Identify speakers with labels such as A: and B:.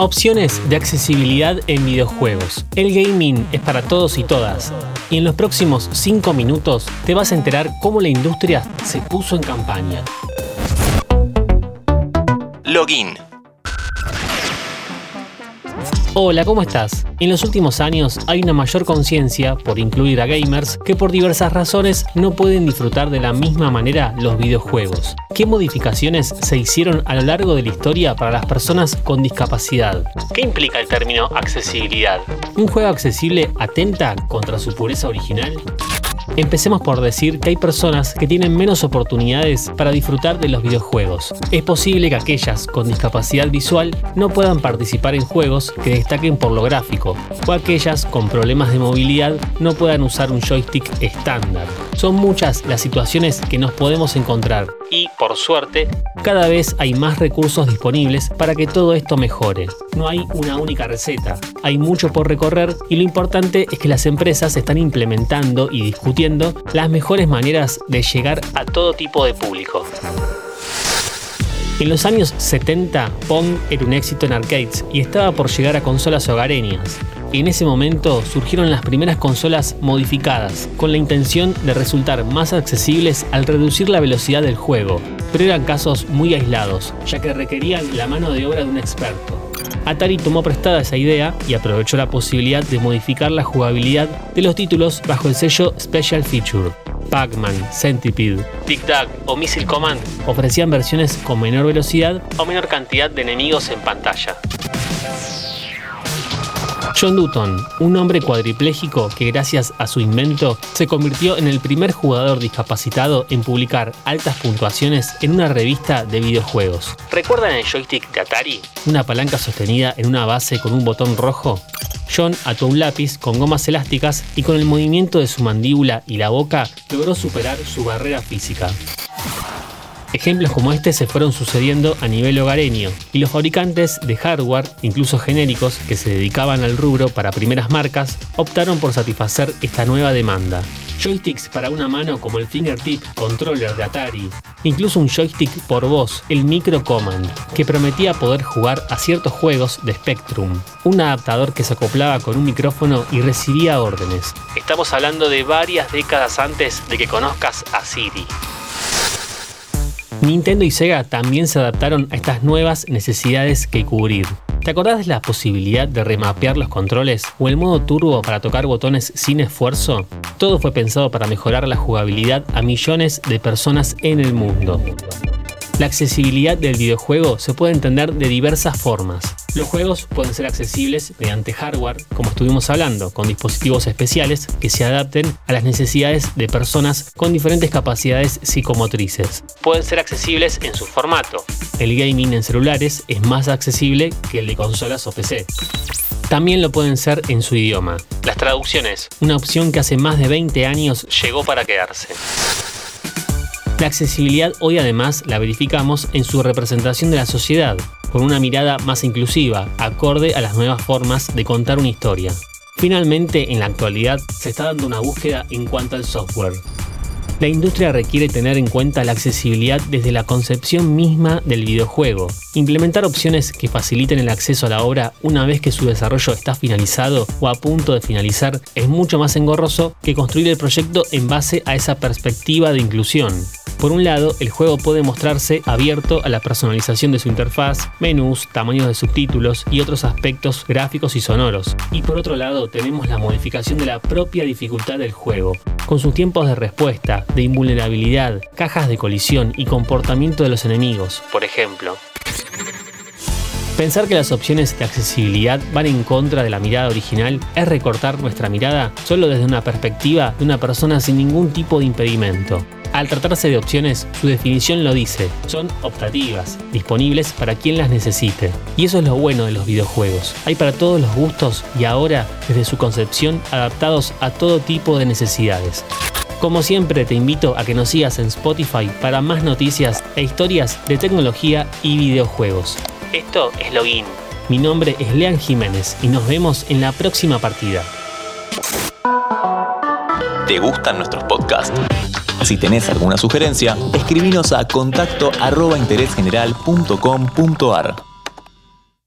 A: Opciones de accesibilidad en videojuegos. El gaming es para todos y todas. Y en los próximos 5 minutos te vas a enterar cómo la industria se puso en campaña.
B: Login.
A: Hola, ¿cómo estás? En los últimos años hay una mayor conciencia por incluir a gamers que por diversas razones no pueden disfrutar de la misma manera los videojuegos. ¿Qué modificaciones se hicieron a lo largo de la historia para las personas con discapacidad? ¿Qué implica el término accesibilidad? ¿Un juego accesible atenta contra su pureza original? Empecemos por decir que hay personas que tienen menos oportunidades para disfrutar de los videojuegos. Es posible que aquellas con discapacidad visual no puedan participar en juegos que destaquen por lo gráfico, o aquellas con problemas de movilidad no puedan usar un joystick estándar. Son muchas las situaciones que nos podemos encontrar y, por suerte, cada vez hay más recursos disponibles para que todo esto mejore. No hay una única receta, hay mucho por recorrer y lo importante es que las empresas están implementando y discutiendo las mejores maneras de llegar a todo tipo de público. En los años 70, Pong era un éxito en arcades y estaba por llegar a consolas hogareñas. En ese momento surgieron las primeras consolas modificadas, con la intención de resultar más accesibles al reducir la velocidad del juego, pero eran casos muy aislados, ya que requerían la mano de obra de un experto. Atari tomó prestada esa idea y aprovechó la posibilidad de modificar la jugabilidad de los títulos bajo el sello Special Feature. Pac-Man, Centipede, Tic Tac o Missile Command ofrecían versiones con menor velocidad o menor cantidad de enemigos en pantalla. John Dutton, un hombre cuadripléjico que gracias a su invento se convirtió en el primer jugador discapacitado en publicar altas puntuaciones en una revista de videojuegos. ¿Recuerdan el joystick de Atari? Una palanca sostenida en una base con un botón rojo. John ató un lápiz con gomas elásticas y con el movimiento de su mandíbula y la boca logró superar su barrera física. Ejemplos como este se fueron sucediendo a nivel hogareño y los fabricantes de hardware, incluso genéricos, que se dedicaban al rubro para primeras marcas, optaron por satisfacer esta nueva demanda. Joysticks para una mano como el Fingertip Controller de Atari, incluso un joystick por voz, el Micro Command, que prometía poder jugar a ciertos juegos de Spectrum, un adaptador que se acoplaba con un micrófono y recibía órdenes. Estamos hablando de varias décadas antes de que conozcas a Siri. Nintendo y Sega también se adaptaron a estas nuevas necesidades que cubrir. ¿Te acordás de la posibilidad de remapear los controles o el modo turbo para tocar botones sin esfuerzo? Todo fue pensado para mejorar la jugabilidad a millones de personas en el mundo. La accesibilidad del videojuego se puede entender de diversas formas. Los juegos pueden ser accesibles mediante hardware, como estuvimos hablando, con dispositivos especiales que se adapten a las necesidades de personas con diferentes capacidades psicomotrices. Pueden ser accesibles en su formato. El gaming en celulares es más accesible que el de consolas o PC. También lo pueden ser en su idioma. Las traducciones, una opción que hace más de 20 años llegó para quedarse. La accesibilidad hoy además la verificamos en su representación de la sociedad, con una mirada más inclusiva, acorde a las nuevas formas de contar una historia. Finalmente, en la actualidad, se está dando una búsqueda en cuanto al software. La industria requiere tener en cuenta la accesibilidad desde la concepción misma del videojuego. Implementar opciones que faciliten el acceso a la obra una vez que su desarrollo está finalizado o a punto de finalizar es mucho más engorroso que construir el proyecto en base a esa perspectiva de inclusión. Por un lado, el juego puede mostrarse abierto a la personalización de su interfaz, menús, tamaños de subtítulos y otros aspectos gráficos y sonoros. Y por otro lado, tenemos la modificación de la propia dificultad del juego, con sus tiempos de respuesta, de invulnerabilidad, cajas de colisión y comportamiento de los enemigos, por ejemplo. Pensar que las opciones de accesibilidad van en contra de la mirada original es recortar nuestra mirada solo desde una perspectiva de una persona sin ningún tipo de impedimento. Al tratarse de opciones, su definición lo dice, son optativas, disponibles para quien las necesite. Y eso es lo bueno de los videojuegos. Hay para todos los gustos y ahora, desde su concepción, adaptados a todo tipo de necesidades. Como siempre te invito a que nos sigas en Spotify para más noticias e historias de tecnología y videojuegos. Esto es Login. Mi nombre es Lean Jiménez y nos vemos en la próxima partida.
B: ¿Te gustan nuestros podcasts? Si tenés alguna sugerencia, escribinos a contacto arroba.